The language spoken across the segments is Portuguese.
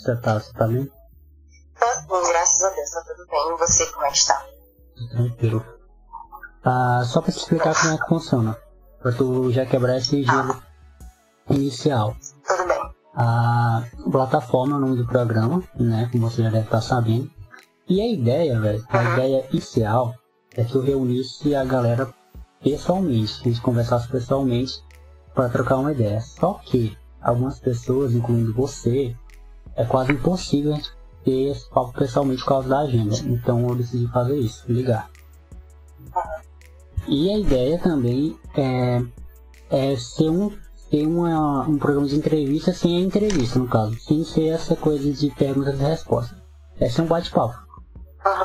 Você tá? Você tá bem? Ah, só pra te explicar como é que funciona. Pra tu já quebrar esse gelo inicial. Tudo bem. A plataforma é o nome do programa, né? Como você já deve estar sabendo. E a ideia, velho, a Uhum. ideia inicial é que eu reunisse a galera pessoalmente, a gente conversasse pessoalmente para trocar uma ideia. Só que algumas pessoas, incluindo você, é quase impossível a gente ter esse papo pessoalmente por causa da agenda. Então eu decidi fazer isso, ligar. E a ideia também é, é ser um ter uma, um programa de entrevista sem a entrevista, no caso. Sem ser essa coisa de perguntas e respostas. É ser um bate-papo, Uhum.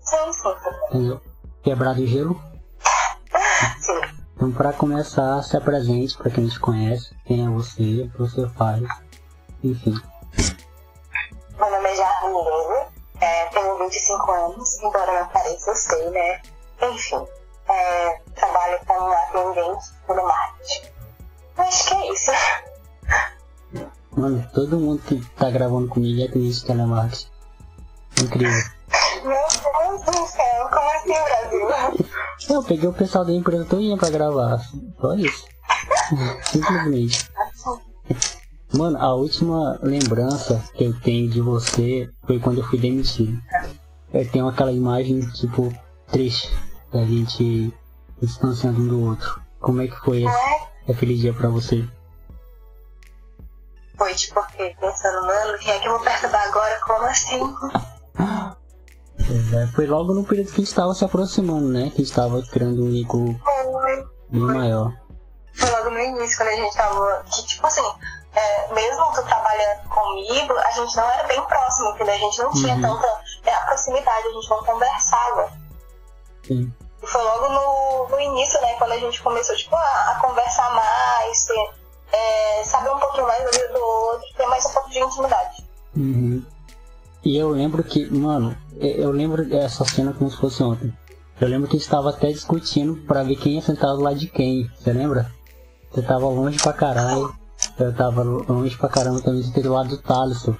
Sim, sim, tudo bem. entendeu? Quebrar o gelo. Sim. Então, para começar, se apresente para quem não te conhece. Quem é você, o que você faz. Enfim. Meu nome é Jardim é, tenho 25 anos, embora não pareça, eu sei, né? Enfim, é, trabalho como atendente no marketing. Acho que é isso. Mano, todo mundo que tá gravando comigo é atendente de telemarketing. Incrível. Meu Deus do céu, como assim, Brasil? Eu peguei o pessoal da empresa todinha pra gravar. Só isso. Simplesmente. Mano, a última lembrança que eu tenho de você foi quando eu fui demitido. Eu tenho aquela imagem, tipo, triste, da gente se distanciando um do outro. Como é que foi esse, É, aquele dia pra você? foi tipo, fiquei pensando, mano, quem é que eu vou perturbar agora? Como assim? É, foi logo no período que a gente tava se aproximando, né? Que a gente tava criando um vínculo bem maior. Foi logo no início, quando a gente tava. Que, tipo assim, é, mesmo tu trabalhando comigo, a gente não era bem próximo, entendeu? A gente não tinha Uhum. tanta é, a proximidade, a gente não conversava. Sim. Foi logo no, no início, né, quando a gente começou, tipo, a, a conversar mais, ter, é, saber um pouquinho mais do vida do outro, ter mais um pouco de intimidade. Uhum. E eu lembro que, mano, eu lembro dessa cena como se fosse ontem. Eu lembro que a gente tava até discutindo pra ver quem ia sentar do lado de quem, você lembra? Você tava longe pra caralho, eu tava longe pra caramba também de ter do lado do Thaleson.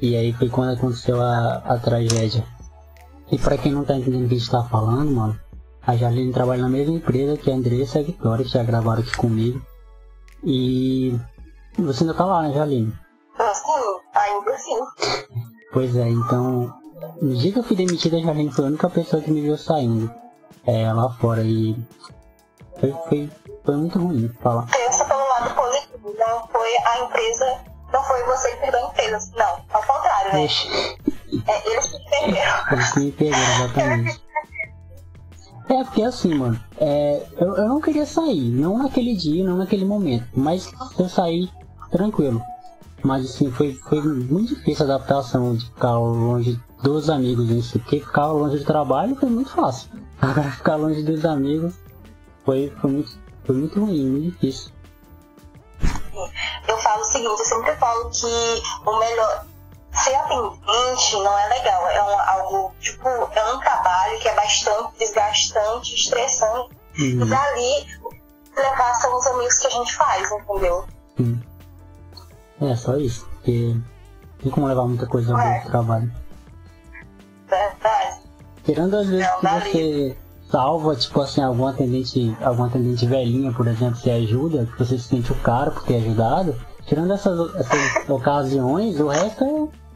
E aí foi quando aconteceu a, a tragédia. E pra quem não tá entendendo o que a gente tá falando, mano, a Jarline trabalha na mesma empresa que a Andressa e a Vitória, que já gravaram aqui comigo. E você ainda tá lá, né, Jarline? Assim, ainda assim. Pois é, então, no dia que eu fui demitida, a Jarline foi a única pessoa que me viu saindo é, lá fora e foi, foi, foi muito ruim falar. Pensa pelo lado positivo, não foi a empresa, não foi você que perdeu a empresa, não, ao contrário, né? Oxe, É, eles que perderam. eles que me pegaram exatamente. É, porque assim, mano, é, eu, eu não queria sair, não naquele dia, não naquele momento, mas eu sair, tranquilo. Mas assim, foi, foi muito difícil a adaptação de ficar longe dos amigos em si, porque ficar longe do trabalho foi muito fácil. Agora ficar longe dos amigos foi, foi, muito, foi muito ruim, muito difícil. eu falo o seguinte, eu sempre falo que o melhor ser atendente não é legal, é um, algo, tipo, é um trabalho que é bastante desgastante, estressante. E Uhum, dali levar são os amigos que a gente faz, entendeu? sim. É, só isso, porque tem como levar muita coisa É. pro trabalho. Verdade. Tirando as vezes Não, que dá você salva, tipo assim, algum atendente, algum atendente velhinha, por exemplo, você ajuda, que você se sente o cara por ter ajudado. Tirando essas, essas ocasiões, o resto é.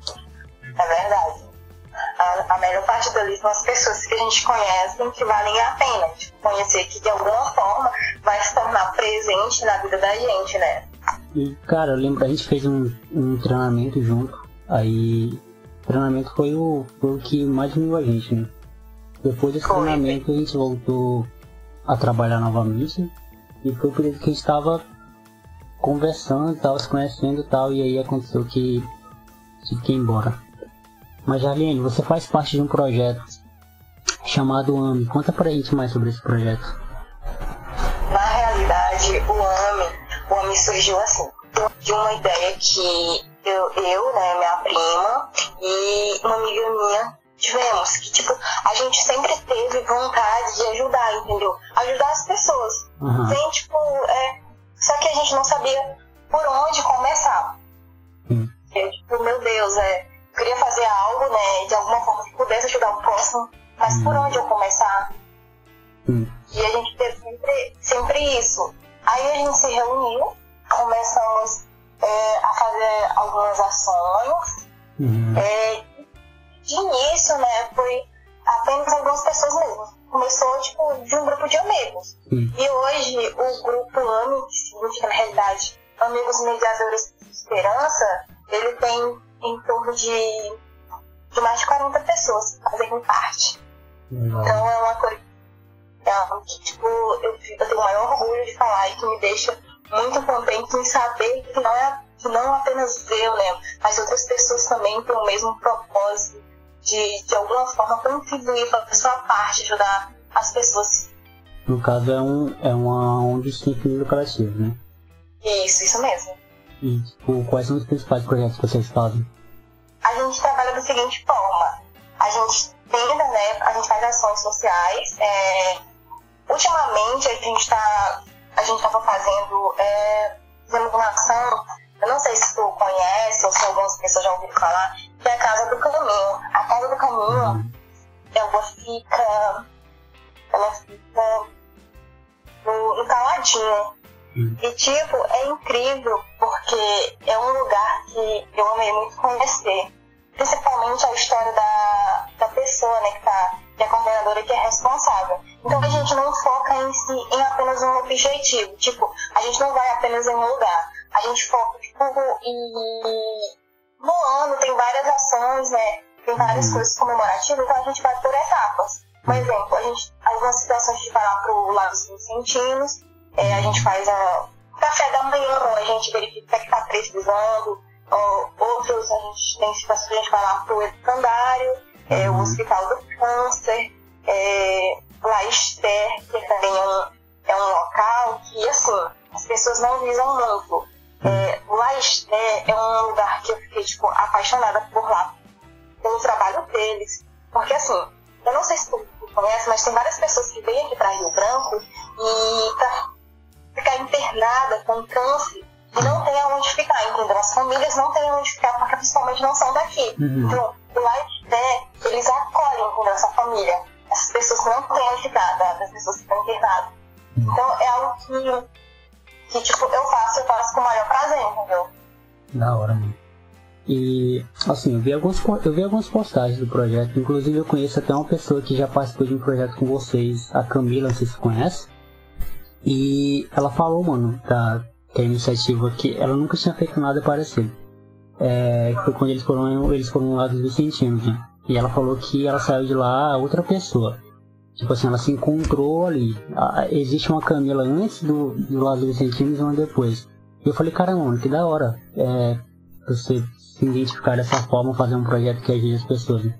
É verdade. A, a melhor parte dali são as pessoas que a gente conhece que valem a pena. Tipo, conhecer que de alguma forma vai se tornar presente na vida da gente, né? E, cara, eu lembro, a gente fez um, um treinamento junto. Aí, o treinamento foi o, foi o que mais uniu a gente, né? Depois desse Foi. treinamento, a gente voltou a trabalhar novamente. E foi por isso que a gente tava conversando, tava se conhecendo e tal. E aí aconteceu que tive que ir embora. Mas, Jarlene, você faz parte de um projeto chamado AMI. Conta pra gente mais sobre esse projeto. Na realidade, o AMI, o AMI surgiu assim, de uma ideia que eu, eu né, minha prima e uma amiga minha tivemos, que tipo, a gente sempre teve vontade de ajudar, entendeu? Ajudar as pessoas. Uhum. Sem, tipo, é, só que a gente não sabia por onde começar. Uhum. Eu, tipo, meu Deus, é, queria fazer algo, né, de alguma forma que pudesse ajudar o próximo, mas uhum. por onde eu começar? Uhum. E a gente teve sempre, sempre isso. Aí a gente se reuniu, começamos é, a fazer algumas ações. Uhum. É, de início, né, foi apenas algumas pessoas mesmo. Começou, tipo, de um grupo de amigos. Uhum. E hoje, o grupo AMI, que significa, na realidade, Amigos Mediadores de Esperança, ele tem em torno de, de mais de 40 pessoas fazendo parte. Uhum. Então, é uma coisa é algo que, tipo, eu, eu tenho o maior orgulho de falar e que me deixa muito contente em saber que não é que não apenas eu, né, mas outras pessoas também têm o mesmo propósito de, de alguma forma, contribuir, fazer a sua parte, ajudar as pessoas. No caso, é, um, é uma ONG sem fins lucrativos, né? Isso, isso mesmo. E, tipo, quais são os principais projetos que vocês fazem? A gente trabalha da seguinte forma. A gente tenta, né, a gente faz ações sociais. É, ultimamente, a gente está a gente estava fazendo, é, fazendo uma ação eu não sei se tu conhece ou se algumas pessoas já ouviram falar, que é a Casa do Caminho. A Casa do Caminho, ela fica. Ela fica no, no Caladinho. E, tipo, é incrível porque é um lugar que eu amei muito conhecer. Principalmente a história da, da pessoa, né, que, tá, que é coordenadora que é responsável. Então a gente não foca em si em apenas um objetivo. Tipo, a gente não vai apenas em um lugar a gente foca, tipo, e no ano tem várias ações, né? Tem várias uhum. coisas comemorativas, então a gente vai por etapas. Por exemplo, a gente, algumas situações a gente vai lá pro lado dos Vicentinos, é, a gente faz a café da manhã, a gente verifica o que está precisando, outros a gente tem situações que a gente vai lá pro educandário, é, o uhum. Hospital do Câncer, é, La Esther, que também é um, é um local que, assim, as pessoas não visam muito. É, lá é, é um lugar que eu fiquei tipo, apaixonada por lá, pelo trabalho deles. Porque assim, eu não sei se tu conhece, mas tem várias pessoas que vêm aqui para Rio Branco e pra ficar internada com câncer e não tem aonde ficar, entendeu? As famílias não têm aonde ficar porque principalmente não são daqui. Uhum. Então, o Lifestyle, eles acolhem, entendeu? Essa família. Essas pessoas não têm onde ficar, das pessoas que estão internadas. Uhum. Então, é algo que que, tipo, eu faço, eu faço com o maior prazer, entendeu? Da hora, mano. E, assim, eu vi, alguns, eu vi algumas postagens do projeto, inclusive eu conheço até uma pessoa que já participou de um projeto com vocês, a Camila, não sei se você conhece. E ela falou, mano, da, da iniciativa que ela nunca tinha feito nada parecido. É, foi quando eles foram, eles foram lá dos Vicentinos, né? E ela falou que ela saiu de lá outra pessoa. Tipo assim, ela se encontrou ali. Existe uma Camila antes do, do lado Vicentinos e uma depois. E eu falei, caramba, que da hora. É, você se identificar dessa forma, fazer um projeto que ajude as pessoas. Né?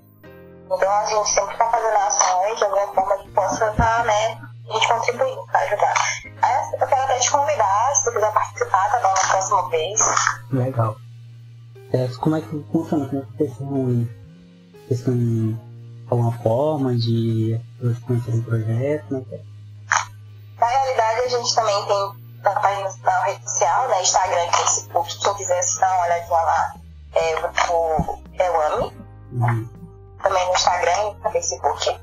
Então a gente sempre está fazendo ações de alguma forma que possa estar, tá, né? A gente contribuindo para ajudar. Aí eu quero até te convidar, se tu quiser participar, tá bom? Na próxima vez. Legal. É, como é que funciona? Como é que vocês estão alguma forma de conhecer o projeto? Né? Na realidade, a gente também tem na página na rede social, né, Instagram e Facebook, quem quiser dar uma olhadinha lá, é, o, é o AMI, uhum. também no Instagram e no Facebook.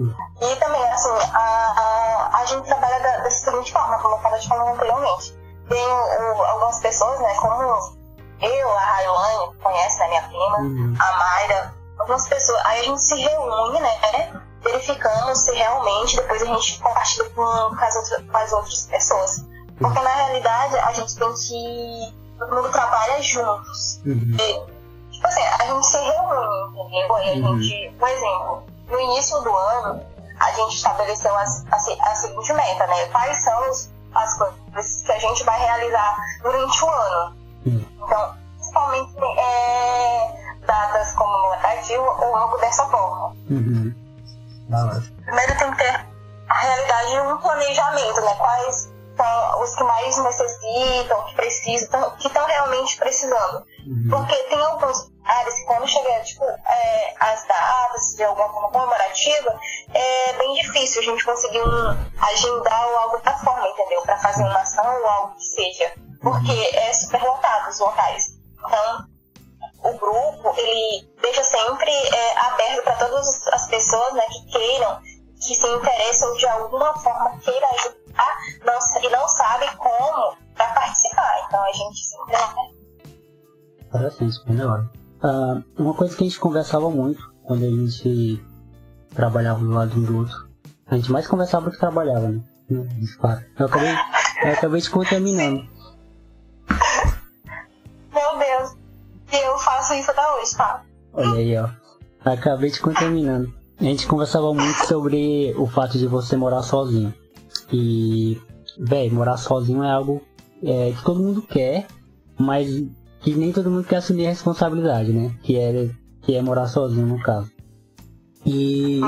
Uhum. E também, assim, a, a, a gente trabalha da, da seguinte forma, como eu estava te falando anteriormente. Tem o, algumas pessoas, né, como eu, a Railane, que conhece, né, minha prima, uhum. a Mayra, algumas pessoas. Aí a gente se reúne, né? Verificando se realmente depois a gente compartilha com, com, as, outras, com as outras pessoas. Porque na realidade a gente tem que. Todo mundo trabalha juntos. Uhum. E, tipo assim, a gente se reúne, entendeu? E a uhum. gente, por exemplo, no início do ano, a gente estabeleceu a, a, a seguinte meta, né? Quais são os, as coisas que a gente vai realizar durante o ano. Uhum. Então, principalmente é, datas comemorativas ou algo dessa forma. Uhum. Primeiro tem que ter a realidade e um planejamento, né? Quais são os que mais necessitam, que precisam, que estão realmente precisando. Uhum. Porque tem alguns áreas que quando chega tipo, é, as datas de alguma forma comemorativa, é bem difícil a gente conseguir um, agendar ou algo da forma, entendeu? Para fazer uma ação ou algo que seja. Porque uhum. é super lotado os locais. Então, o grupo, ele deixa sempre é, aberto para todas as pessoas né, que queiram, que se interessam de alguma forma, queiram ajudar não, e não sabem como para participar. Então, a gente. Interessante, bem da hora. Uh, uma coisa que a gente conversava muito quando a gente trabalhava do lado um do outro. A gente mais conversava do que trabalhava, né? Eu acabei, eu acabei te contaminando. Meu Deus. Eu faço isso até hoje, tá? Olha aí, ó. Acabei te contaminando. A gente conversava muito sobre o fato de você morar sozinho. E, velho, morar sozinho é algo é, que todo mundo quer, mas que nem todo mundo quer assumir a responsabilidade, né? Que é, que é morar sozinho, no caso. E,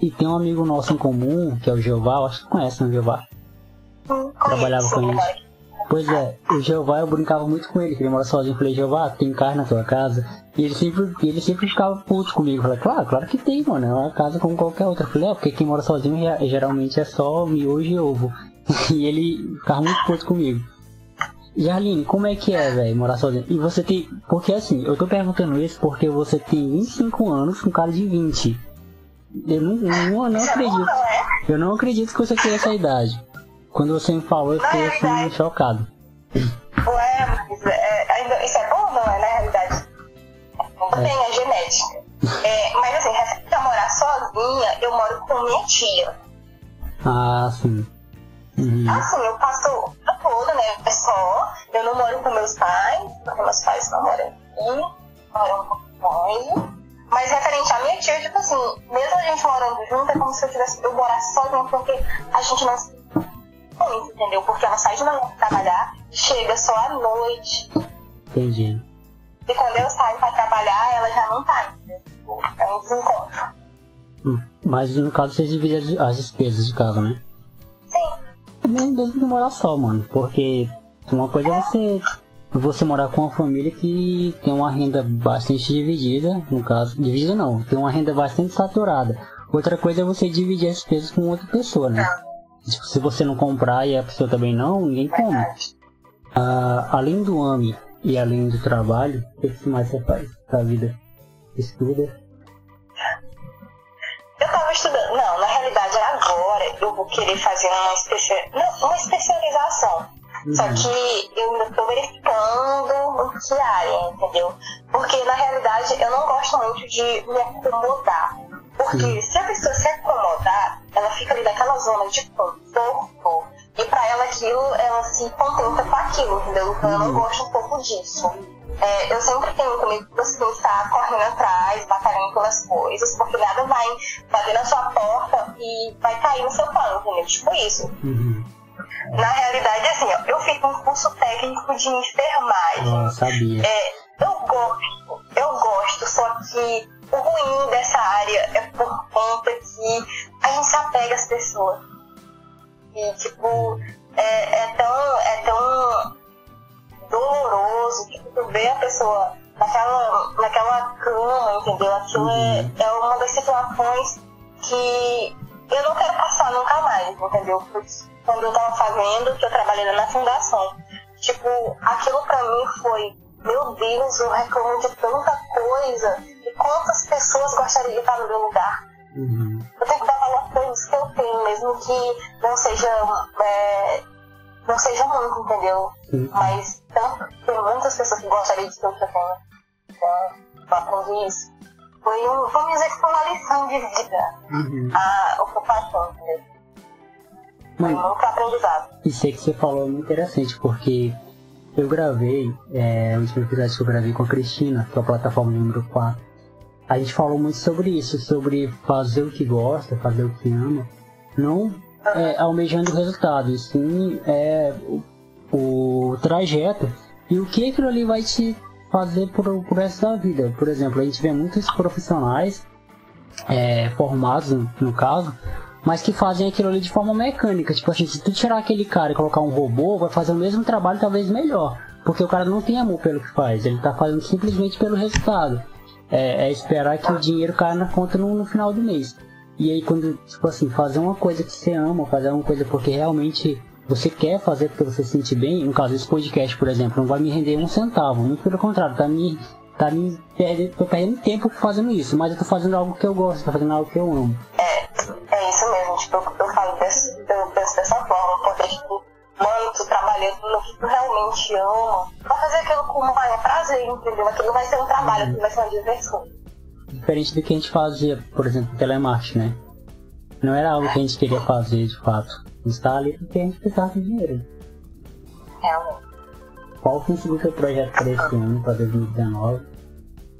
e tem um amigo nosso em comum, que é o Jeová, acho que conhece, né, Jeová? Trabalhava com ele. Pois é, o Jeová eu brincava muito com ele, que ele mora sozinho. Eu falei, Jeová, tem carne na tua casa? E ele sempre, ele sempre ficava puto comigo. Eu falei, claro, claro que tem, mano. É uma casa como qualquer outra. Eu falei, é, porque quem mora sozinho geralmente é só miojo e ovo. e ele ficava muito puto comigo. Jarline, como é que é, velho, morar sozinho? E você tem. Porque assim, eu tô perguntando isso porque você tem 25 anos com cara de 20. Eu não, não, não acredito. Eu não acredito que você tenha essa idade. Quando você me falou, eu fiquei assim, chocado. Ué, mas é, ainda, isso é bom ou não é, na realidade? Não é. tem a genética. É, mas assim, referente a morar sozinha, eu moro com minha tia. Ah, sim. Uhum. Assim, eu passo o dia todo, né? É só. Eu não moro com meus pais, porque meus pais não moram aqui, moram com longe. Mas referente à minha tia, tipo assim, mesmo a gente morando junto, é como se eu tivesse eu morasse sozinha, porque a gente não se muito, entendeu? Porque ela sai de manhã pra trabalhar, chega só à noite. Entendi. E quando eu saio pra trabalhar, ela já não tá, entendeu? É um desencontro. Hum, mas no caso você divide as despesas de casa, né? nem deve morar só, mano. Porque uma coisa é você, você morar com uma família que tem uma renda bastante dividida, no caso, dividida não, tem uma renda bastante saturada. Outra coisa é você dividir as despesas com outra pessoa, né? Tipo, se você não comprar e a pessoa também não, ninguém come. Ah, além do AMI e além do trabalho, o que mais você faz da vida? Estuda? Eu tava estudando. Não, na realidade, agora eu vou querer fazer uma, especia... Não, uma especialização. Uhum. Só que eu ainda tô verificando em que área, entendeu? Porque na realidade eu não gosto muito de me acomodar. Porque uhum. se a pessoa se acomodar, ela fica ali naquela zona de conforto e para ela aquilo, ela se contenta com aquilo, entendeu? Então eu não uhum. gosto um pouco disso é, eu sempre tenho comigo que você tem que estar correndo atrás, batalhando pelas coisas, porque nada vai bater na sua porta e vai cair no seu pano, entendeu? Tipo isso. Uhum. Na realidade, assim, ó, eu fiz um curso técnico de enfermagem. Ah, sabia. É, eu gosto, eu gosto, só que o ruim dessa área é por conta que a gente se apega às pessoas. E, tipo, é, é tão, é tão doloroso, que tu vê a pessoa naquela, naquela cama, entendeu? Aquilo é, uhum. é uma das situações que eu não quero passar nunca mais, entendeu? Quando eu tava fazendo, que eu trabalhei na fundação. Tipo, aquilo pra mim foi, meu Deus, eu reclamo de tanta coisa. Quantas pessoas gostariam de estar no meu lugar? Uhum. Eu tenho que dar valor às coisas que eu tenho, mesmo que não seja é, não seja muito, entendeu? Sim. Mas tanto, tem muitas pessoas que gostariam de ter o que eu tenho. Então, aprendi isso. Foi, um, vamos dizer que foi uma lição de vida. Uhum. A ocupação, entendeu? Foi muito aprendizado. Isso aí que você falou é muito interessante, porque eu gravei, é, o último episódio que eu gravei com a Cristina, que é a plataforma número 4. A gente falou muito sobre isso, sobre fazer o que gosta, fazer o que ama. Não é, almejando o resultado, e sim é, o, o, trajeto e o que aquilo ali vai te fazer por, por resto da vida. Por exemplo, a gente vê muitos profissionais é, formados, no, no caso, mas que fazem aquilo ali de forma mecânica. Tipo assim, se tu tirar aquele cara e colocar um robô, vai fazer o mesmo trabalho, talvez melhor. Porque o cara não tem amor pelo que faz, ele tá fazendo simplesmente pelo resultado. É, é esperar que o dinheiro caia na conta no, no, final do mês. E aí quando, tipo assim, fazer uma coisa que você ama, fazer uma coisa porque realmente você quer fazer porque você se sente bem, no caso esse podcast, por exemplo, não vai me render um centavo, muito pelo contrário, tá me tá me perdendo, tô perdendo tempo fazendo isso, mas eu tô fazendo algo que eu gosto, tô fazendo algo que eu amo. É, é isso mesmo, tipo, eu, eu falo desse, eu penso dessa forma, porque tipo, mano, tu trabalhando no que tu realmente ama, vai fazer aquilo com maior prazer, entendeu? Aquilo vai ser um trabalho, aquilo vai ser uma diversão. Diferente do que a gente fazia, por exemplo, telemarketing, né? Não era algo que a gente queria fazer de fato. A gente tá ali porque a gente precisava de dinheiro. Realmente. Qual foi o seu projeto para esse ano, para 2019?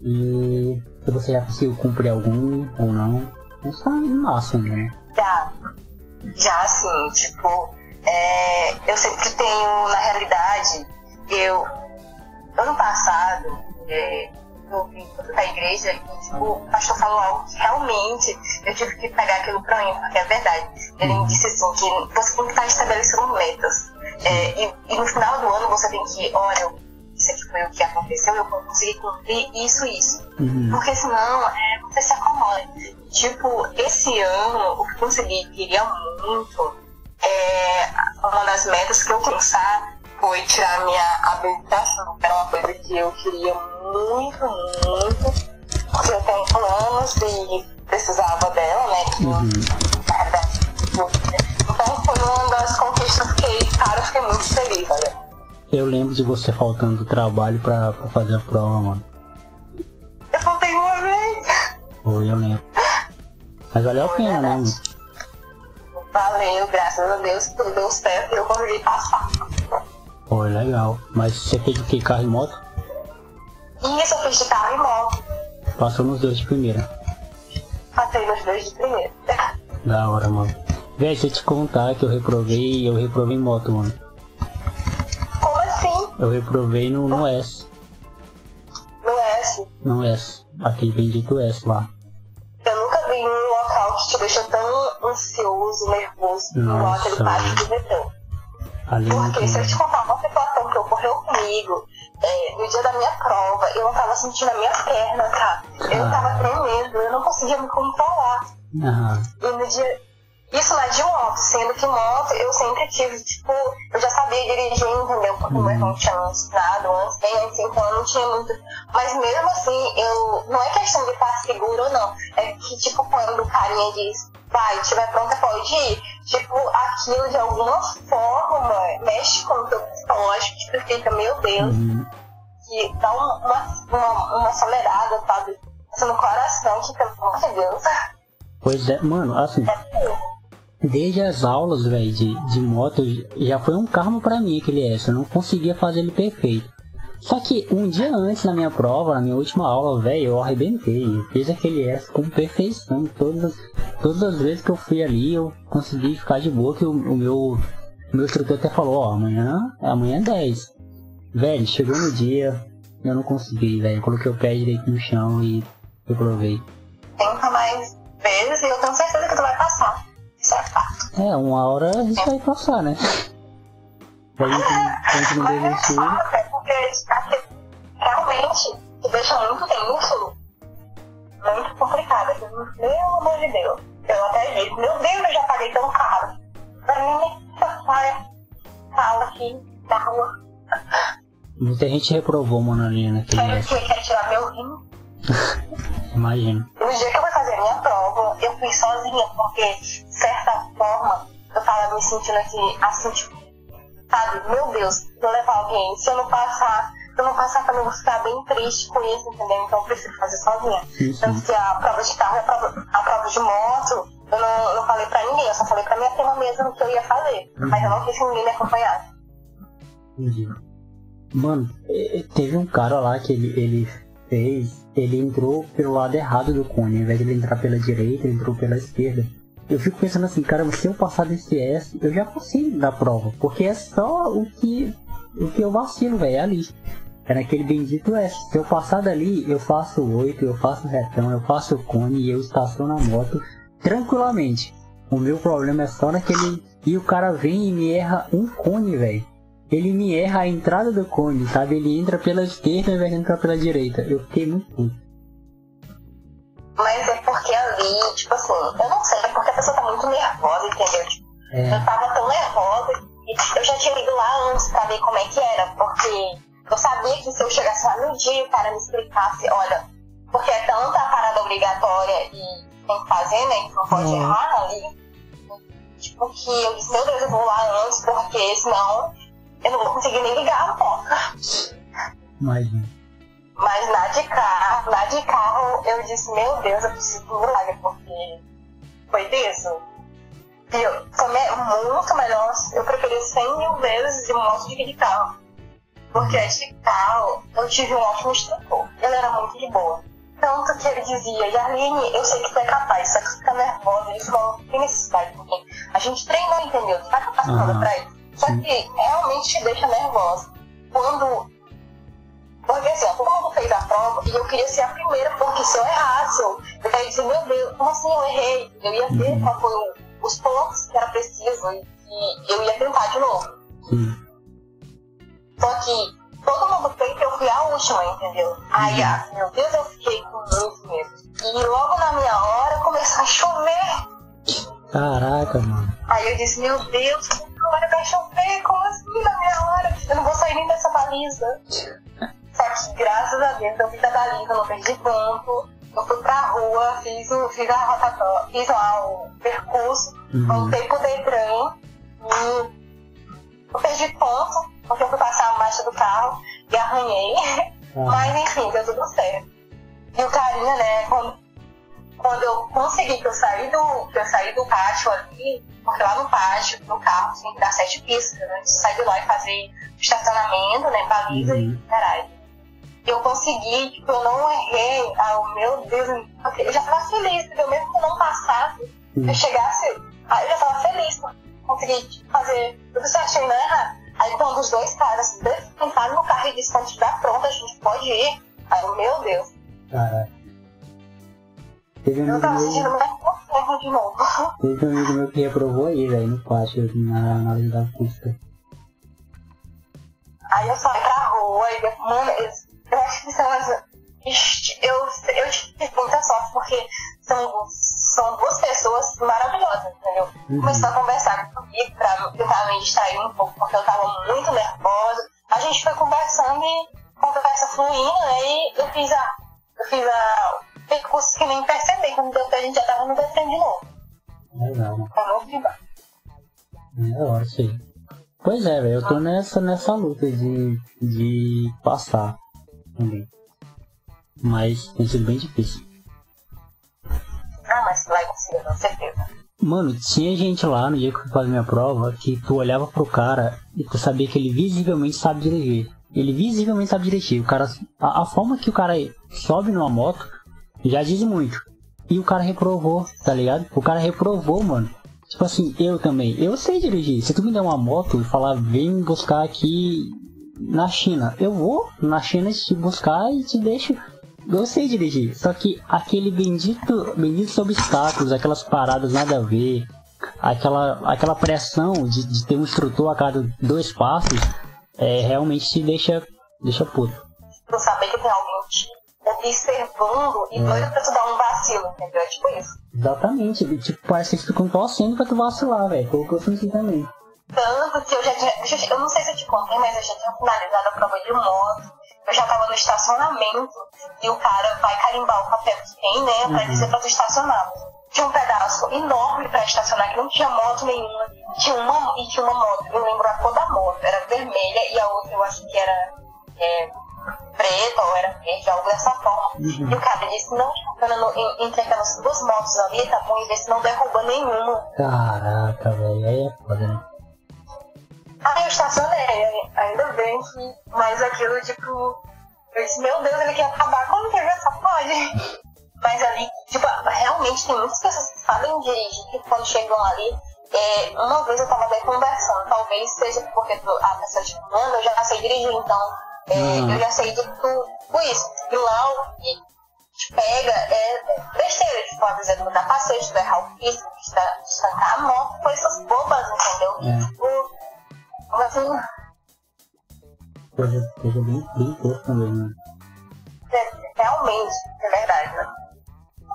E se você já conseguiu cumprir algum ou não? Isso tá massa ainda, né? Já. Já, assim, tipo, é, eu sempre tenho, na realidade, eu, ano passado, é, eu vim pra igreja e tipo, o pastor falou algo que realmente eu tive que pegar aquilo pra mim, porque é verdade. Ele me disse assim, que você tem que estar estabelecendo metas. É, e, e, no final do ano você tem que, olha, isso aqui foi o que aconteceu, eu consegui cumprir isso e isso. Uhum. Porque senão é, você se acomoda. Tipo, esse ano, o que eu consegui, queria muito, é, uma das metas que eu pensar foi tirar minha habilitação. Era uma coisa que eu queria muito, muito, porque eu tenho planos e precisava dela, né? Que, uhum. Então foi uma das conquistas que, cara, eu fiquei muito feliz, olha. Eu lembro de você faltando do trabalho pra, pra fazer a prova, mano. Eu faltei uma vez. Foi, eu lembro. Mas valeu a pena, né? Valeu, graças a Deus, tudo deu certo e eu consegui passar. Foi legal. Mas você fez o que? Carro e moto? Isso, eu fiz de carro e moto. Passou nos dois de primeira. Passei nos dois de primeira. Da hora, mano. Véi, se eu te contar que eu reprovei, eu reprovei em moto, mano. Como assim? Eu reprovei no, no S. No S? No S. Aquele bendito S lá. Eu nunca vi um que te deixa tão ansioso, nervoso, igual aquele parque de metrô. Porque se eu te contar uma situação que ocorreu comigo, é, no dia da minha prova, eu não tava sentindo a minha perna, tá? Eu ah. tava tremendo, eu não conseguia me controlar. E no dia, isso lá de moto, sendo que moto eu sempre tive, tipo, eu já sabia dirigir, entendeu? Porque uhum. meu irmão tinha ensinado antes, bem antes, cinco anos, não tinha muito. Mas mesmo assim, eu. Não é questão de estar seguro ou não. É que, tipo, quando o carinha diz, vai, estiver pronta, pode ir. Tipo, aquilo de alguma forma mexe com o teu psicológico, tu fica, meu Deus, uhum. que dá uma, uma, uma acelerada, sabe? no coração, que pelo amor de Deus. Pois é, mano, assim. É desde as aulas, velho, de, de moto, já foi um karma para mim aquele S. Eu não conseguia fazer ele perfeito. Só que um dia antes na minha prova, na minha última aula, velho, eu arrebentei. Eu fiz aquele S com perfeição. Todas as, todas as vezes que eu fui ali, eu consegui ficar de boa. Que o, o meu, o meu instrutor até falou: Ó, amanhã, amanhã é 10. Velho, chegou no dia, eu não consegui, velho. Coloquei o pé direito no chão e eu provei. Tenta mais vezes e eu tenho certeza que tu vai passar. É uma hora a gente vai passar, né? Pra gente, pra gente não desistir. É porque realmente te deixa muito tenso, muito complicado. Meu amor de Deus. Eu até disse, meu Deus, eu já paguei tão caro. Pra mim, olha, fala aqui da rua. Muita gente reprovou, Monalina. Quer, quer tirar meu rim? Imagino. No dia que eu fui fazer a minha prova, eu fui sozinha, porque, certa forma, eu tava me sentindo assim, assim, tipo, sabe, meu Deus, se eu levar alguém, se eu não passar, se eu não passar também vou ficar bem triste com isso, entendeu? Então eu prefiro fazer sozinha. Tanto que a prova de carro e a prova, a prova de moto, eu não, não falei pra ninguém, eu só falei pra minha prima mesmo que eu ia fazer. Uhum. Mas eu não quis que ninguém me acompanhasse. Entendi. Mano, teve um cara lá que ele, ele fez, ele entrou pelo lado errado do cone. Ao invés de ele entrar pela direita, ele entrou pela esquerda. Eu fico pensando assim, cara, se eu passar desse S, eu já consigo dar prova. Porque é só o que, o que eu vacilo, velho, é ali. É naquele bendito S. Se eu passar dali, eu faço 8, eu faço retão, eu faço cone e eu estaciono a moto tranquilamente. O meu problema é só naquele. E o cara vem e me erra um cone, velho. Ele me erra a entrada do cone, sabe? Ele entra pela esquerda invés de entrar pela direita. Eu fiquei muito puto. Mas é porque ali, tipo assim, eu não sei, muito nervosa, entendeu? É. Eu tava tão nervosa eu já tinha ido lá antes pra ver como é que era, porque eu sabia que se eu chegasse lá no dia o cara me explicasse, olha, porque é tanta parada obrigatória e tem que fazer, né? Que não pode uhum. errar ali. Tipo, que eu disse, meu Deus, eu vou lá antes, porque senão eu não vou conseguir nem ligar a porta. Imagina. Mas na de carro, na de carro, eu disse, meu Deus, eu preciso do milagre, porque foi disso. Eu, foi muito melhor, eu preferi 100 mil vezes do que de carro. Porque esse carro, eu tive um ótimo instrutor. Ele era muito de boa. Tanto que ele dizia, Yarline, eu sei que tu é capaz, só que você fica nervosa. Ele falou, tem necessidade, porque a gente treinou, entendeu? Tu tá capacitado uhum. pra isso. Só que realmente te deixa nervosa. Quando. Porque assim, todo mundo fez a prova e eu queria ser a primeira, porque se eu errasse, eu, ia dizer, meu Deus, como assim eu errei? Eu ia ver uhum. qual foi os pontos que era preciso e, e eu ia tentar de novo. Sim. Só que todo mundo fez que eu fui a última, entendeu? Aí, ah, meu Deus, eu fiquei com muito medo. E logo na minha hora começou a chover. Caraca, mano. Aí eu disse, meu Deus, agora vai chover, como assim na minha hora? Eu não vou sair nem dessa baliza. Só que graças a Deus eu fiz a baliza, não perdi ponto. Eu fui pra rua, fiz, o, fiz a rotatória, fiz lá o percurso, uhum. voltei pro Detran e eu perdi ponto porque eu fui passar a marcha do carro e arranhei. Ah. Mas enfim, deu tudo certo. E o carinha, né, quando, quando eu consegui que eu saí do, que eu saí do pátio ali, porque lá no pátio do carro tem que dar sete pistas, né? Sair de lá e fazer estacionamento, né? Baliza uhum. e caralho. Eu consegui, tipo, eu não errei. Ah, meu Deus, eu já tava feliz, entendeu? Mesmo que eu não passasse, uhum. eu chegasse, ah, eu já tava feliz por conseguir fazer tudo certinho, errar. Aí quando os dois caras entraram no carro e disseram que está pronto, a gente pode ir. Aí eu, meu Deus. Caraca. Teve um eu tava sentindo mais ferro de novo. Teve um amigo meu que reprovou aí, velho, no pátio, na análise da pista. Aí eu saí pra rua e, mano, eu acho que são as eu, eu tive muita sorte porque são, são duas pessoas maravilhosas, entendeu? Uhum. Começou a conversar comigo pra tentar me distrair um pouco, porque eu tava muito nervosa. A gente foi conversando e conversa fluindo, aí eu fiz a. Eu fiz a. percurso que nem percebi, quando deu a gente já tava no descendo de novo. Legal. Novo de baixo. É, eu acho Pois é, velho, eu tô nessa, nessa luta de, de passar também mas tem sido bem difícil. Ah, mas vai conseguir, com certeza. Mano, tinha gente lá no dia que eu fazer minha prova que tu olhava pro cara e tu sabia que ele visivelmente sabe dirigir. Ele visivelmente sabe dirigir. O cara, a, a forma que o cara sobe numa moto já diz muito. E o cara reprovou, tá ligado? O cara reprovou, mano. Tipo assim, eu também. Eu sei dirigir. Se tu me der uma moto e falar, vem buscar aqui na China, eu vou na China te buscar e te deixo eu sei dirigir, só que aquele bendito, benditos obstáculos, aquelas paradas nada a ver, aquela, aquela pressão de, de ter um instrutor a cada dois passos, é, realmente te deixa, deixa puto. Tu saber que tem alguém observando e é. doido pra tu dar um vacilo, entendeu? É tipo isso. Exatamente, tipo, parece que eles ficam torcendo pra tu vacilar, velho. Eu senti também. Tanto que eu já tinha, eu não sei se eu te contei, mas eu já tinha finalizado a prova de moto eu já tava no estacionamento e o cara vai carimbar o papel que tem, né, pra uhum. dizer pra tu estacionar. Tinha um pedaço enorme pra estacionar que não tinha moto nenhuma. Tinha uma, e tinha uma moto, eu lembro a cor da moto, era vermelha e a outra eu acho que era é, preta ou era verde, algo dessa forma. Uhum. E o cara disse, não, no, entre aquelas duas motos ali, tá bom, e vê se não derruba nenhuma. Caraca, velho, aí é foda, né? Aí eu estacionei, ainda bem que. Mas aquilo, tipo. Eu disse, meu Deus, ele quer acabar com que essa pode. Mas ali, tipo, realmente tem muitas pessoas que sabem dirigir que quando chegam ali. É, uma vez eu tava até conversando, talvez seja porque tu, a pessoa te manda, eu já sei dirigir, então É, uhum. Eu já sei de tudo isso. Vilão que te pega é besteira, tipo, por exemplo, no capacete, do errar o piso, estancar a moto, coisas bobas, entendeu? É. Tipo, assim. Coisa, coisa bem, bem tosca mesmo. Né? Realmente, é verdade, né?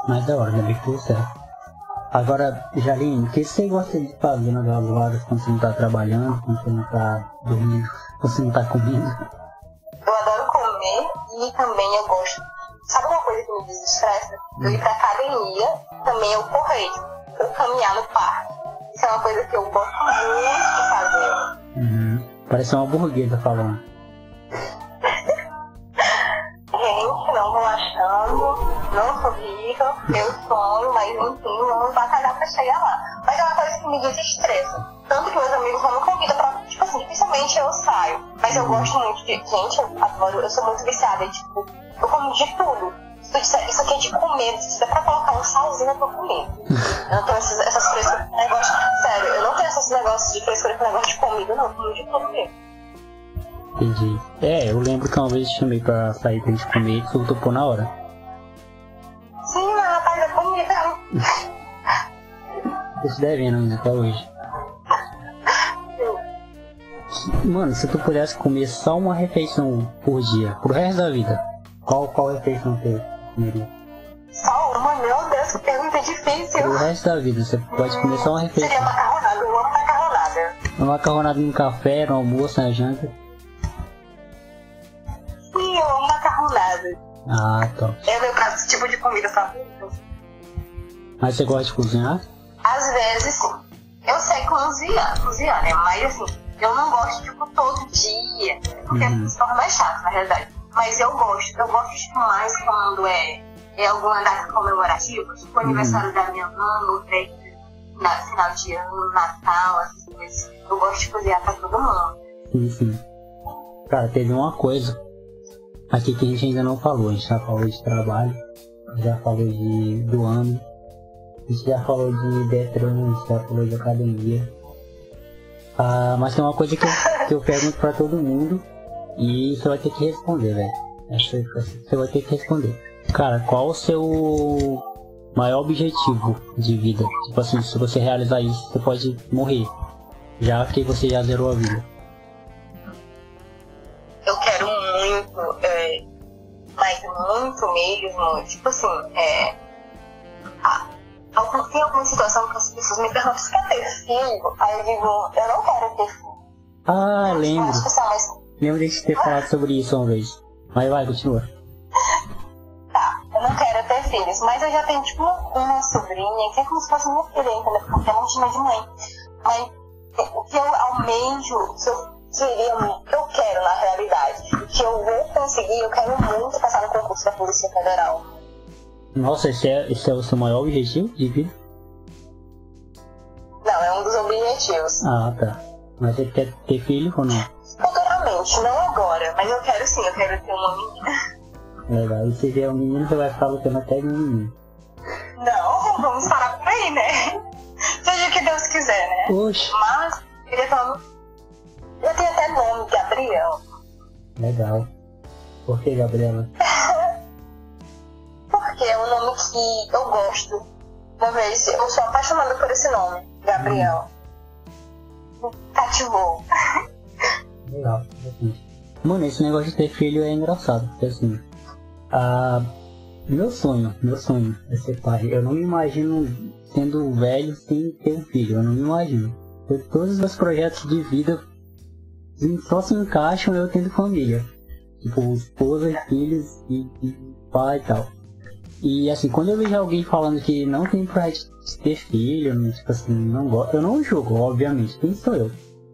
Mas da hora, né? Bem tudo certo. Agora, Jaline, o que você gosta de fazer nas horas quando você não tá trabalhando, quando você não tá dormindo, quando você não tá comendo? Eu adoro comer e também eu gosto. Sabe uma coisa que me desestressa? Eu ir pra academia, também eu correr, ou caminhar no parque. Isso é uma coisa que eu gosto muito de fazer. Uhum. Parece uma burguesa falando. Gente, não relaxando, não sou rica, eu sonho, mas enfim, vamos batalhar pra chegar lá. Mas é uma coisa que me desestressa. Tanto que meus amigos não me convidam pra. Tipo assim, dificilmente eu saio. Mas eu gosto muito de. Gente, eu adoro, eu sou muito viciada. Tipo, eu como de tudo. Isso aqui é de comer, se der pra colocar um salzinho, eu vou comer. Eu não tenho essas, essas frescuras. Negócio, sério, eu não tenho esses negócios de frescura com negócio de comida, não. Eu como de tudo mesmo. Entendi. É, eu lembro que uma vez eu chamei pra sair pra gente comer e tu topou na hora. Sim, mas rapaz, é comida. Tô te devendo ainda até hoje. Mano, se tu pudesse comer só uma refeição por dia, pro resto da vida, qual, qual refeição você comeria? Só uma? Meu Deus, que pergunta difícil. Pro resto da vida, você pode comer só uma refeição. Seria macarronada, eu amo macarronada. Uma macarronada no café, no almoço, na janta. Sim, eu amo macarronada. Ah, top. É meu prato, tipo de comida favorito. Mas você gosta de cozinhar? Às vezes, sim. Eu sei cozinhar, cozinhar, né? Mas assim, eu não gosto, tipo, todo dia. Porque uhum. se torna mais chato, na realidade. Mas eu gosto. Eu gosto mais quando é, é alguma data comemorativa, tipo o uhum. aniversário da minha mãe, ou na final de ano, Natal, essas coisas. Eu gosto de cozinhar pra todo mundo. Sim, sim. Cara, teve uma coisa aqui que a gente ainda não falou. A gente já falou de trabalho, já falou de do ano, a gente já falou de Detran, a gente já falou de academia. Ah, mas tem uma coisa que eu, que eu pergunto pra todo mundo e você vai ter que responder, velho. Você vai ter que responder. Cara, qual o seu maior objetivo de vida? Tipo assim, se você realizar isso, você pode morrer. Já que você já zerou a vida. Eu quero muito, é, mas muito mesmo, tipo assim, é, tem alguma situação que as pessoas me perguntam se quer ter filho, aí eu digo, eu não quero ter filho. Ah, lembro. Lembro de ter falado sobre isso uma vez. Mas vai, continua. Tá, eu não quero ter filhos, mas eu já tenho tipo uma, sobrinha que é como se fosse minha filha, entendeu? Porque eu não chama de mãe. Mas o que eu almejo, o que eu queria, o que eu quero na realidade, o que eu vou conseguir, eu quero muito passar no concurso da Polícia Federal. Nossa, esse é, esse é o seu maior objetivo de vida? Não, é um dos objetivos. Ah, tá. Mas você quer ter filho ou não? Não agora, mas eu quero sim, eu quero ter uma menina. Legal, e se vier um menino, você vai ficar lutando até de menino. Não, vamos parar por aí, né? Seja o que Deus quiser, né? Oxe. Mas, queria falar. Eu tenho até nome, Gabriel. Legal. Por que Gabriela? Porque é um nome que eu gosto. Uma vez, eu sou apaixonada por esse nome, Gabriel. Hum. Cativou. Legal. Mano, esse negócio de ter filho é engraçado, porque assim. Meu sonho, meu sonho é ser pai. Eu não me imagino sendo velho sem ter um filho, eu não me imagino. todos os meus projetos de vida só se encaixam eu tendo família. Tipo, esposa, filhos e, e pai e tal. E assim, quando eu vejo alguém falando que não tem pra ter filho, tipo assim, não gosto, eu não julgo, obviamente, quem sou eu?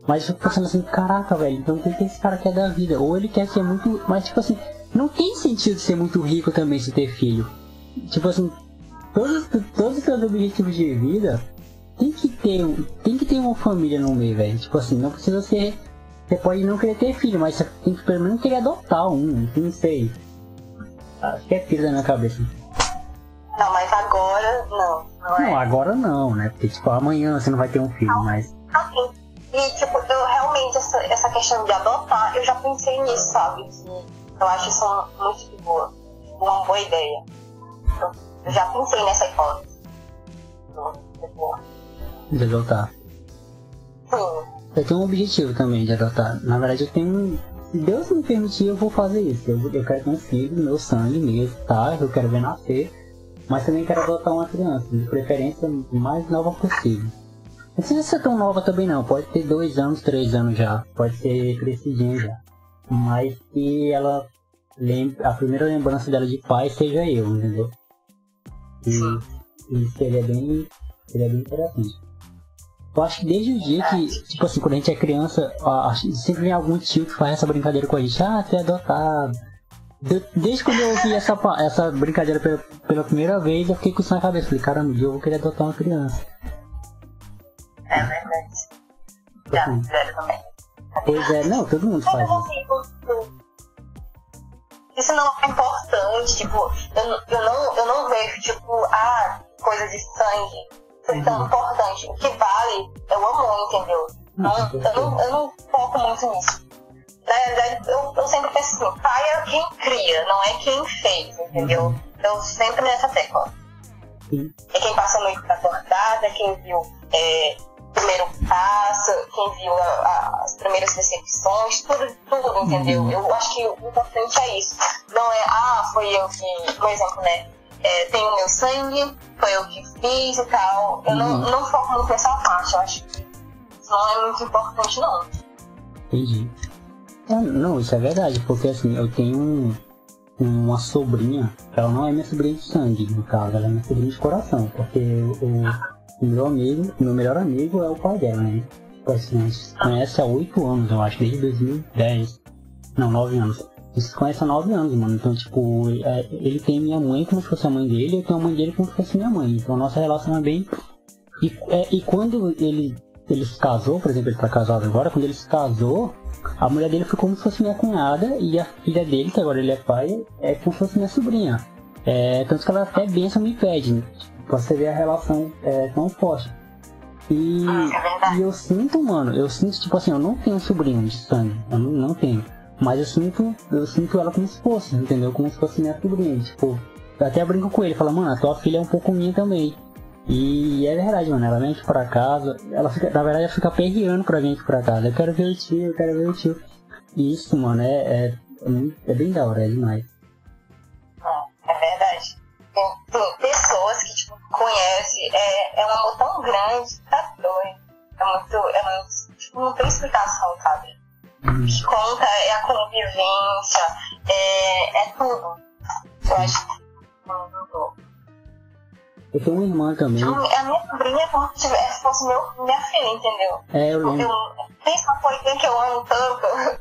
Mas eu fico pensando assim, caraca, velho, então o que esse cara quer da vida? Ou ele quer ser muito. Mas tipo assim, não tem sentido ser muito rico também se ter filho. Tipo assim, todos, todos os seus objetivos de vida tem que ter, tem que ter uma família no meio, velho. Tipo assim, não precisa ser. Você pode não querer ter filho, mas você tem que pelo menos querer adotar um, não sei. Acho que é filho da minha cabeça. Não, mas agora não. Não, é. não agora não, né? Porque tipo, amanhã você não vai ter um filho, não. mas. Assim, e tipo, eu realmente essa, essa questão de adotar, eu já pensei nisso, sabe? eu acho isso muito de boa. Uma boa ideia. Eu já pensei nessa hipótese. De adotar. Sim. Eu tenho um objetivo também de adotar. Na verdade, eu tenho. Se Deus me permitir, eu vou fazer isso. Eu, eu quero ter um filho, meu sangue mesmo, tá? Eu quero ver nascer. Mas também quero adotar uma criança, de preferência mais nova possível. Não precisa ser tão nova também não, pode ter dois anos, três anos já, pode ser crescidinha já. Mas que ela a primeira lembrança dela de pai seja eu, entendeu? E, e seria bem. seria bem interessante. Eu acho que desde o dia que, tipo assim, quando a gente é criança, sempre vem algum tio que faz essa brincadeira com a gente, ah, você é adotado. Desde quando eu ouvi essa, essa brincadeira pela, pela primeira vez, eu fiquei com isso na cabeça. Falei, caramba, eu vou querer adotar uma criança. É verdade. Já assim. fizeram também. Pois é, não, todo mundo faz isso. Isso não é importante, tipo, eu, eu, não, eu não vejo, tipo, ah, coisa de sangue ser tão importante. O que vale é o amor, entendeu? Não, eu, não, eu não foco muito nisso. Na verdade, eu, eu sempre penso assim, pai é quem cria, não é quem fez, entendeu? Uhum. Eu sempre nessa tecla. É quem passa a noite acordada, é quem viu é, primeiro passo, quem viu a, a, as primeiras recepções, tudo, tudo, entendeu? Uhum. Eu acho que o importante é isso. Não é, ah, foi eu que, por exemplo, né? é, tem o meu sangue, foi eu que fiz e tal. Eu uhum. não, não foco muito nessa parte, eu acho que isso não é muito importante não. Entendi. É, não, isso é verdade, porque assim, eu tenho um, uma sobrinha, ela não é minha sobrinha de sangue, no caso, ela é minha sobrinha de coração, porque o meu amigo, meu melhor amigo é o pai dela, né? Assim, a gente conhece há oito anos, eu acho, desde 2010. Não, nove anos. Eles se conhecem há 9 anos, mano. Então, tipo, é, ele tem minha mãe como se fosse a mãe dele, eu tenho a mãe dele como se fosse minha mãe. Então, a nossa relação é bem. E, é, e quando ele, ele se casou, por exemplo, ele tá casado agora, quando ele se casou, a mulher dele foi como se fosse minha cunhada e a filha dele, que agora ele é pai, é como se fosse minha sobrinha. É, tanto que ela até benção me pede, né? Você ver a relação é, tão forte. E, ah, é e eu sinto, mano, eu sinto, tipo assim, eu não tenho sobrinho de sangue, eu não, não tenho. Mas eu sinto, eu sinto ela como se fosse, entendeu? Como se fosse minha sobrinha. Tipo, eu até brinco com ele, falo, mano, a tua filha é um pouco minha também. E é verdade, mano, ela vem aqui pra casa, ela fica, na verdade ela fica perreando pra vir aqui pra casa. Eu quero ver o tio, eu quero ver o tio. E isso, mano, é, é, é bem da hora, é demais. É, é verdade. Uma irmã também. A minha sobrinha é como se fosse meu, minha filha, entendeu? É, eu lembro. pensa uma coisinha que eu amo tanto.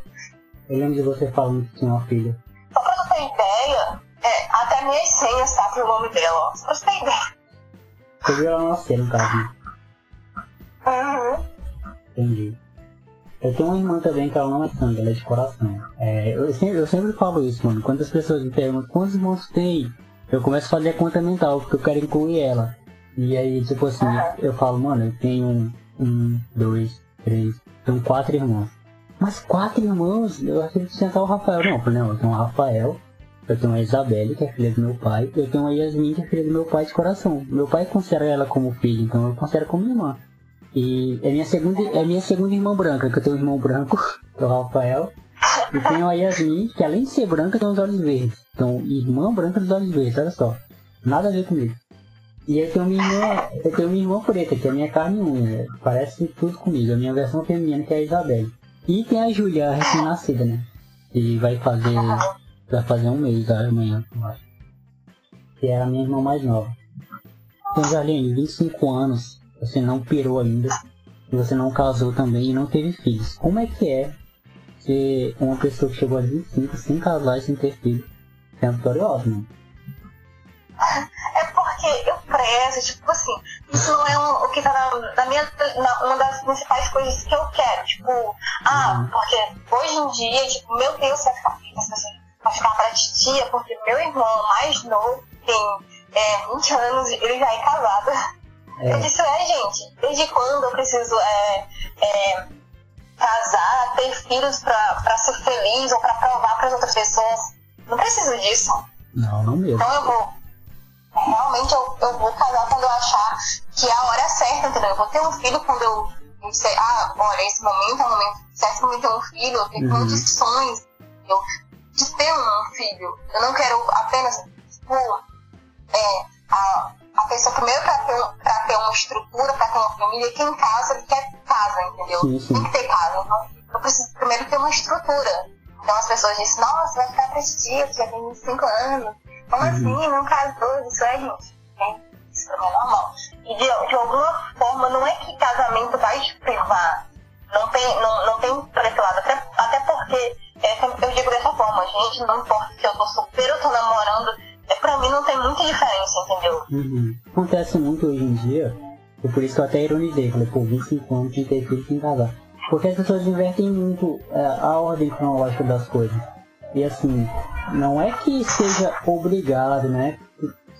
Eu lembro de você falando que tinha uma filha. Só pra você ter ideia, é, até minhas senhas tá pro nome dela, só pra você ter ideia. Você viu ela nascer, no caso. Uhum. Entendi. Eu tenho uma irmã também que ela não é sangue, ela é de coração. É, eu, sempre, eu sempre falo isso, mano. Quando as pessoas me perguntam quantos irmãos tem, eu começo a fazer a conta mental, porque eu quero incluir ela. E aí, tipo assim, eu falo, mano, eu tenho um, um dois, três, tenho quatro irmãos. Mas quatro irmãos? Eu achei que tinha só o Rafael. Não, não, eu tenho o Rafael, eu tenho a Isabelle, que é filha do meu pai, eu tenho a Yasmin, que é filha do meu pai de coração. Meu pai considera ela como filha, então eu considero como irmã. E é minha segunda, é minha segunda irmã branca, que eu tenho um irmão branco, que é o Rafael. E tenho a Yasmin, que além de ser branca, tem os olhos verdes. Então, irmã branca dos olhos verdes, olha só. Nada a ver comigo. E eu tenho minha irmã, eu tenho minha irmã preta, que é minha carne unha. Parece tudo comigo. A minha versão feminina, que é a Isabelle. E tem a Julia, recém-nascida, né? E vai fazer. Vai fazer um mês amanhã, eu acho. Que é a minha irmã mais nova. Então, Jarlene, 25 anos você não pirou ainda, você não casou também e não teve filhos. Como é que é ser uma pessoa que chegou a 25 sem casar e sem ter filhos? É vitoriosa, né? É porque eu prezo, tipo assim, isso não é um, o que tá na, na minha. Na, uma das principais coisas que eu quero. Tipo, ah, uhum. porque hoje em dia, tipo, meu Deus, vai ficar, vai ficar pra titia, porque meu irmão mais novo tem é, 20 anos, ele já é casado. É. Eu disse, é, gente, desde quando eu preciso é, é, casar, ter filhos para ser feliz ou para provar para as outras pessoas. Não preciso disso. Não, não mesmo. Então eu vou. Realmente eu, eu vou casar quando eu achar que é a hora é certa, entendeu? Eu vou ter um filho quando eu não sei, ah, olha, esse momento é o momento certo para ter um filho, eu tenho uhum. condições eu, de ter um filho. Eu não quero apenas, tipo, é, a, a pessoa primeiro para ter, ter uma estrutura, para ter uma família, quem casa quer casa, entendeu? Sim, sim. Tem que ter casa. Então, eu preciso primeiro ter uma estrutura. Então as pessoas dizem, nossa, vai ficar pra esse dia, já tem 25 anos. Como uhum. assim? Não casou, isso é gente. É, isso mim é normal. E de, de alguma forma, não é que casamento vai te privar. Não tem, não, não tem por esse lado. Até, até porque, é, eu digo dessa forma, gente, não importa se eu tô solteiro ou tô namorando, é, pra mim não tem muita diferença, entendeu? Uhum. Acontece muito hoje em dia, e por isso que eu até ironizei, falei, pô, 25 anos de ter filho sem casar. Porque as pessoas invertem muito é, a ordem cronológica das coisas. E assim, não é que seja obrigado, né?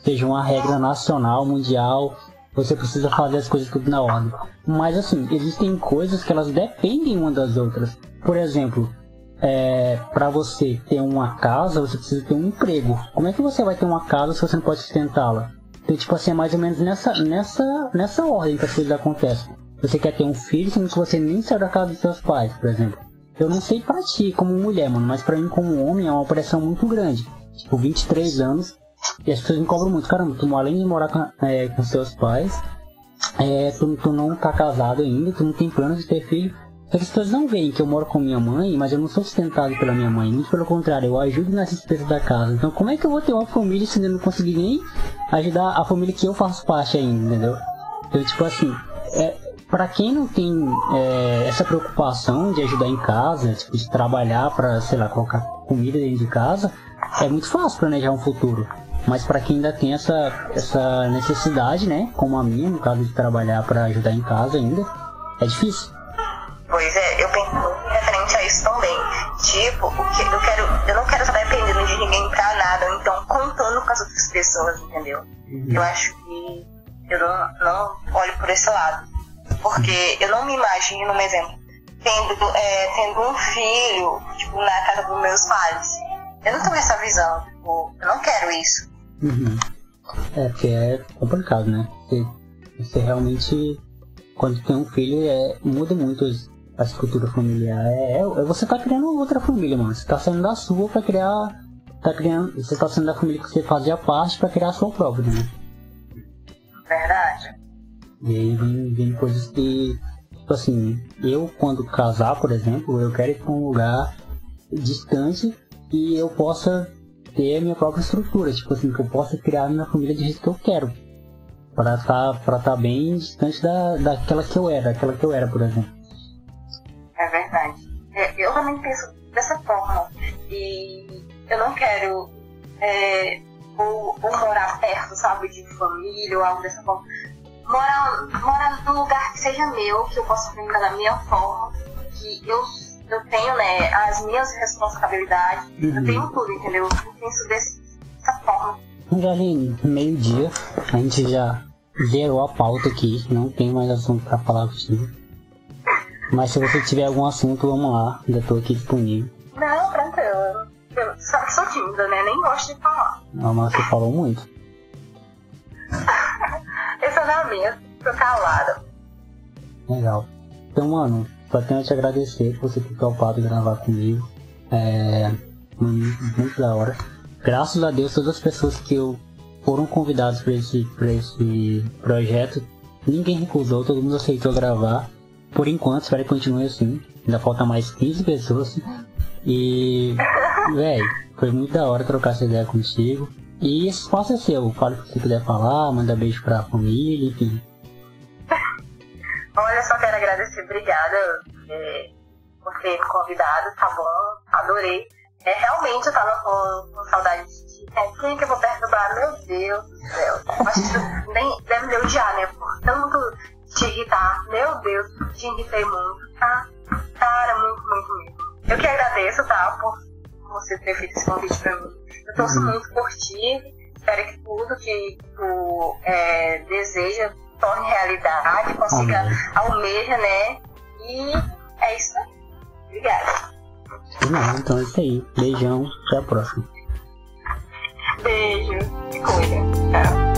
Seja uma regra nacional, mundial, você precisa fazer as coisas tudo na ordem. Mas assim, existem coisas que elas dependem uma das outras. Por exemplo, é, para você ter uma casa, você precisa ter um emprego. Como é que você vai ter uma casa se você não pode sustentá-la? Então, tipo assim, é mais ou menos nessa, nessa, nessa ordem que as coisas acontecem. Você quer ter um filho, sendo que você nem saiu da casa dos seus pais, por exemplo. Eu não sei pra ti como mulher, mano, mas pra mim como homem é uma pressão muito grande. Tipo, 23 anos, e as pessoas me cobram muito. Caramba, tu além de morar com, é, com seus pais, é, tu, tu não tá casado ainda, tu não tem planos de ter filho. Só que as pessoas não veem que eu moro com minha mãe, mas eu não sou sustentado pela minha mãe. Muito pelo contrário, eu ajudo nas despesas da casa. Então como é que eu vou ter uma família se eu não conseguir nem ajudar a família que eu faço parte ainda, entendeu? Então, tipo assim, é, para quem não tem é, essa preocupação de ajudar em casa, tipo, de trabalhar para, sei lá, colocar comida dentro de casa, é muito fácil planejar um futuro. Mas para quem ainda tem essa, essa necessidade, né, como a minha, no caso de trabalhar para ajudar em casa ainda, é difícil. Pois é, eu penso referente a isso também. Tipo, o que eu quero, eu não quero estar dependendo de ninguém pra nada, então contando com as outras pessoas, entendeu? Uhum. Eu acho que eu não, não olho por esse lado. Porque eu não me imagino, um exemplo, tendo, é, tendo um filho, tipo, na casa dos meus pais. Eu não tenho essa visão, tipo, eu não quero isso. Uhum. É, porque é complicado, né? Você, você realmente, quando tem um filho, é, muda muito a estrutura familiar. É, é, você tá criando outra família, mano. Você tá saindo da sua pra criar. Tá criando. Você tá saindo da família que você fazia parte pra criar a sua própria, né? Verdade. E aí vem, vem coisas que, tipo assim, eu quando casar, por exemplo, eu quero ir pra um lugar distante e eu possa ter a minha própria estrutura, tipo assim, que eu possa criar a minha família do jeito que eu quero. Pra estar tá, pra tá bem distante da, daquela que eu era, daquela que eu era, por exemplo. É verdade. É, eu também penso dessa forma. E eu não quero é, ou, ou morar perto, sabe, de família ou algo dessa forma morar, morar num lugar que seja meu, que eu possa brincar da minha forma, que eu, eu tenho, né, as minhas responsabilidades, uhum. eu tenho tudo, entendeu? Eu penso dessa forma. Já ali, meio-dia, a gente já zerou a pauta aqui, não tem mais assunto pra falar contigo. Mas se você tiver algum assunto, vamos lá, ainda tô aqui disponível. Não, tranquilo. Eu sabe que sou tímida, né? Nem gosto de falar. Não, mas você falou muito. Esse tô calada. Legal. Então, mano, só tenho a te agradecer por você ter topado gravar comigo. É. Muito, da hora. Graças a Deus, todas as pessoas que eu foram convidados para esse, pra esse projeto, ninguém recusou, todo mundo aceitou gravar. Por enquanto, espero que continue assim. Ainda falta mais 15 pessoas. E, velho, foi muito da hora trocar essa ideia contigo. E esse espaço é seu, fale o que você quiser falar, manda beijo pra família, enfim. Olha, só quero agradecer, obrigada é, por ter me convidado, tá bom? Adorei. É, realmente eu tava com, com saudade de é, quem que eu vou perturbar? Meu Deus do céu. Acho que nem deve me odiar, né? Por tanto te irritar. Meu Deus, te irritei muito, tá? Cara, muito, muito mesmo. Eu que agradeço, tá? Por você ter feito esse convite pra mim. Eu torço uhum. muito por ti, espero que tudo que tu é, deseja torne realidade, consiga, uhum. almeja, né? E É isso? Obrigada. Não, então é isso aí. Beijão, até a próxima. Beijo. Se cuida. Tchau.